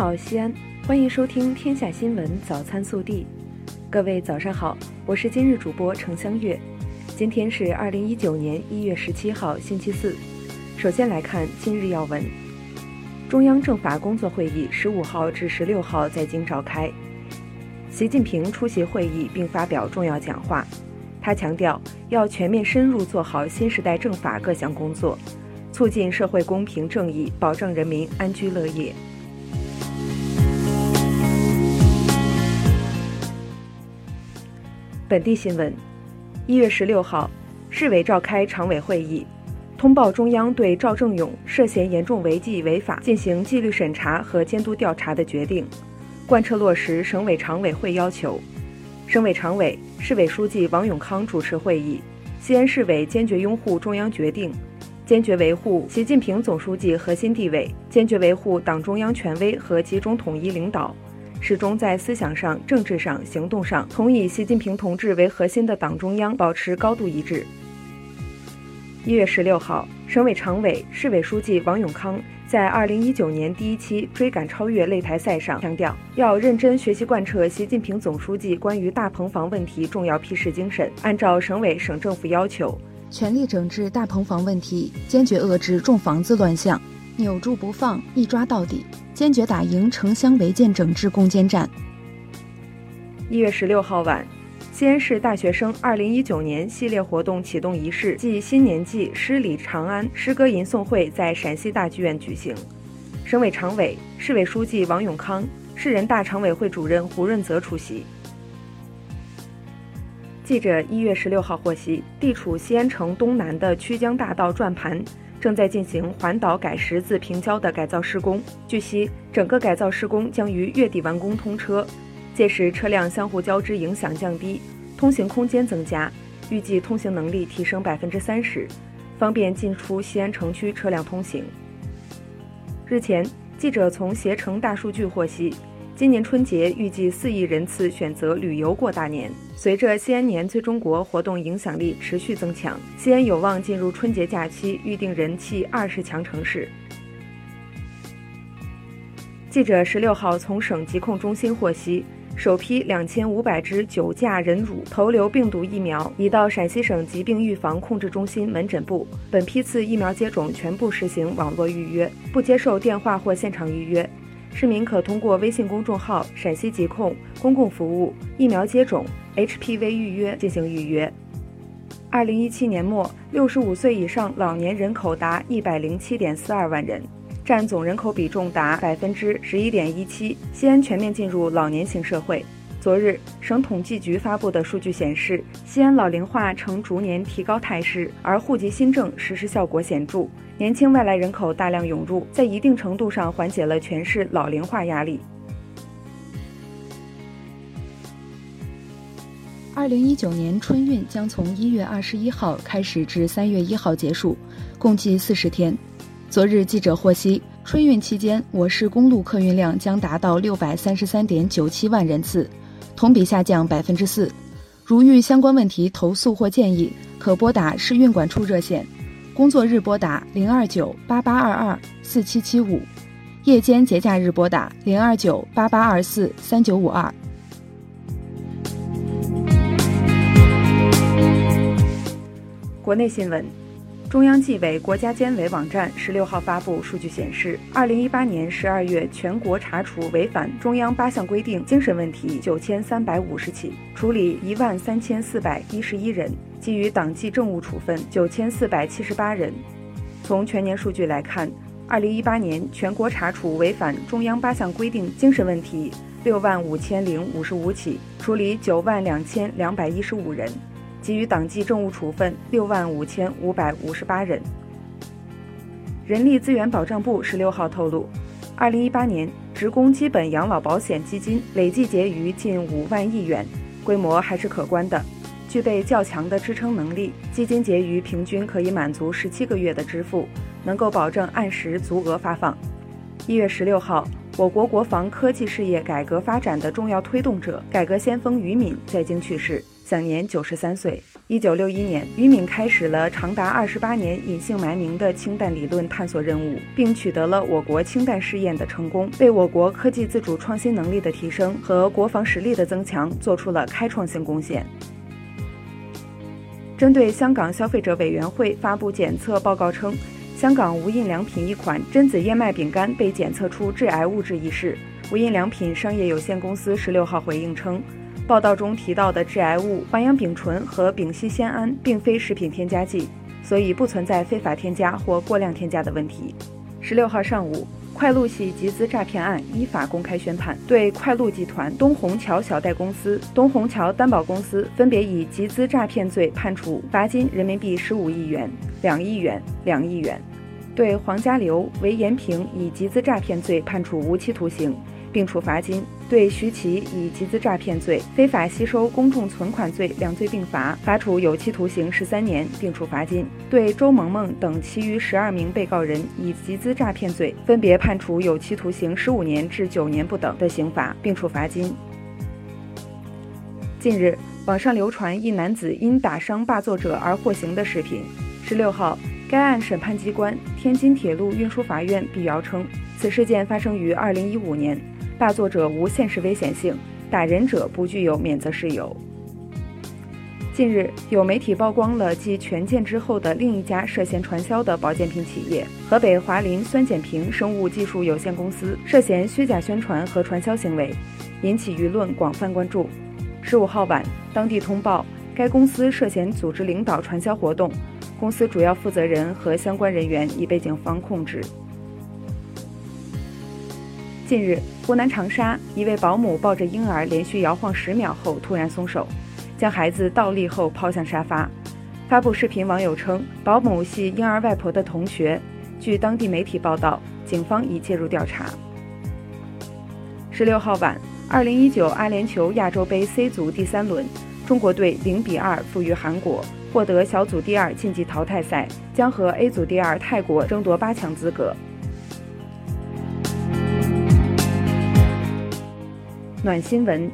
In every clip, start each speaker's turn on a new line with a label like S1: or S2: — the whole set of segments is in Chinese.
S1: 好，西安，欢迎收听《天下新闻早餐速递》。各位早上好，我是今日主播程香月。今天是二零一九年一月十七号，星期四。首先来看今日要闻。中央政法工作会议十五号至十六号在京召开，习近平出席会议并发表重要讲话。他强调，要全面深入做好新时代政法各项工作，促进社会公平正义，保证人民安居乐业。本地新闻：一月十六号，市委召开常委会议，通报中央对赵正永涉嫌严重违纪违法进行纪律审查和监督调查的决定，贯彻落实省委常委会要求。省委常委、市委书记王永康主持会议。西安市委坚决拥护中央决定，坚决维护习近平总书记核心地位，坚决维护党中央权威和集中统一领导。始终在思想上、政治上、行动上，同以习近平同志为核心的党中央保持高度一致。一月十六号，省委常委、市委书记王永康在二零一九年第一期追赶超越擂台赛上强调，要认真学习贯彻习近平总书记关于大棚房问题重要批示精神，按照省委省政府要求，
S2: 全力整治大棚房问题，坚决遏制种房子乱象，扭住不放，一抓到底。坚决打赢城乡违建整治攻坚战。
S1: 一月十六号晚，西安市大学生二零一九年系列活动启动仪式暨新年祭诗礼长安诗歌吟诵会在陕西大剧院举行。省委常委、市委书记王永康，市人大常委会主任胡润泽出席。记者一月十六号获悉，地处西安城东南的曲江大道转盘。正在进行环岛改十字平交的改造施工。据悉，整个改造施工将于月底完工通车，届时车辆相互交织影响降低，通行空间增加，预计通行能力提升百分之三十，方便进出西安城区车辆通行。日前，记者从携程大数据获悉。今年春节预计四亿人次选择旅游过大年。随着西安年最中国活动影响力持续增强，西安有望进入春节假期预定人气二十强城市。记者十六号从省疾控中心获悉，首批两千五百支九价人乳头瘤病毒疫苗已到陕西省疾病预防控制中心门诊部。本批次疫苗接种全部实行网络预约，不接受电话或现场预约。市民可通过微信公众号“陕西疾控公共服务疫苗接种 HPV 预约”进行预约。二零一七年末，六十五岁以上老年人口达一百零七点四二万人，占总人口比重达百分之十一点一七。西安全面进入老年型社会。昨日，省统计局发布的数据显示，西安老龄化呈逐年提高态势，而户籍新政实施效果显著，年轻外来人口大量涌入，在一定程度上缓解了全市老龄化压力。
S2: 二零一九年春运将从一月二十一号开始至三月一号结束，共计四十天。昨日，记者获悉，春运期间，我市公路客运量将达到六百三十三点九七万人次。同比下降百分之四。如遇相关问题投诉或建议，可拨打市运管处热线，工作日拨打零二九八八二二四七七五，夜间节假日拨打零二九八八二四三九五二。
S1: 国内新闻。中央纪委国家监委网站十六号发布数据显示，二零一八年十二月全国查处违反中央八项规定精神问题九千三百五十起，处理一万三千四百一十一人，给予党纪政务处分九千四百七十八人。从全年数据来看，二零一八年全国查处违反中央八项规定精神问题六万五千零五十五起，处理九万两千两百一十五人。给予党纪政务处分六万五千五百五十八人。人力资源保障部十六号透露，二零一八年职工基本养老保险基金累计结余近五万亿元，规模还是可观的，具备较强的支撑能力。基金结余平均可以满足十七个月的支付，能够保证按时足额发放。一月十六号，我国国防科技事业改革发展的重要推动者、改革先锋于敏在京去世。享年九十三岁。一九六一年，于敏开始了长达二十八年隐姓埋名的氢弹理论探索任务，并取得了我国氢弹试验的成功，为我国科技自主创新能力的提升和国防实力的增强做出了开创性贡献。针对香港消费者委员会发布检测报告称，香港无印良品一款榛子燕麦饼干被检测出致癌物质一事，无印良品商业有限公司十六号回应称。报道中提到的致癌物环氧丙醇和丙烯酰胺并非食品添加剂，所以不存在非法添加或过量添加的问题。十六号上午，快鹿系集资诈骗案依法公开宣判，对快鹿集团、东虹桥小贷公司、东虹桥担保公司分别以集资诈骗罪判处罚金人民币十五亿元、两亿元、两亿元；对黄家流、韦延平以集资诈骗罪判处无期徒刑。并处罚金，对徐奇以集资诈骗罪、非法吸收公众存款罪两罪并罚，罚处有期徒刑十三年，并处罚金；对周萌萌等其余十二名被告人以集资诈骗罪，分别判处有期徒刑十五年至九年不等的刑罚，并处罚金。近日，网上流传一男子因打伤霸座者而获刑的视频。十六号，该案审判机关天津铁路运输法院辟谣称，此事件发生于二零一五年。霸座者无现实危险性，打人者不具有免责事由。近日，有媒体曝光了继权健之后的另一家涉嫌传销的保健品企业——河北华林酸碱平生物技术有限公司，涉嫌虚假宣传和传销行为，引起舆论广泛关注。十五号晚，当地通报该公司涉嫌组织领导传销活动，公司主要负责人和相关人员已被警方控制。近日，湖南长沙一位保姆抱着婴儿连续摇晃十秒后突然松手，将孩子倒立后抛向沙发。发布视频网友称，保姆系婴儿外婆的同学。据当地媒体报道，警方已介入调查。十六号晚，二零一九阿联酋亚洲杯 C 组第三轮，中国队零比二负于韩国，获得小组第二晋级淘汰赛，将和 A 组第二泰国争夺八强资格。暖新闻：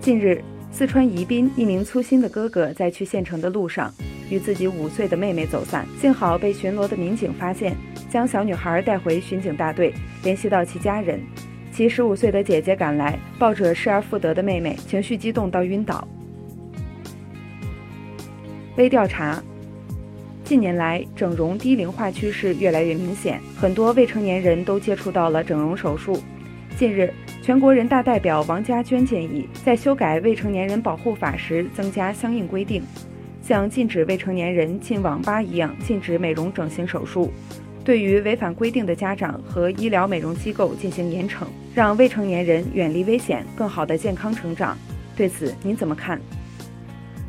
S1: 近日，四川宜宾一名粗心的哥哥在去县城的路上，与自己五岁的妹妹走散，幸好被巡逻的民警发现，将小女孩带回巡警大队，联系到其家人。其十五岁的姐姐赶来，抱着失而复得的妹妹，情绪激动到晕倒。微调查：近年来，整容低龄化趋势越来越明显，很多未成年人都接触到了整容手术。近日，全国人大代表王家娟建议，在修改《未成年人保护法》时增加相应规定，像禁止未成年人进网吧一样禁止美容整形手术。对于违反规定的家长和医疗美容机构进行严惩，让未成年人远离危险，更好的健康成长。对此您怎么看？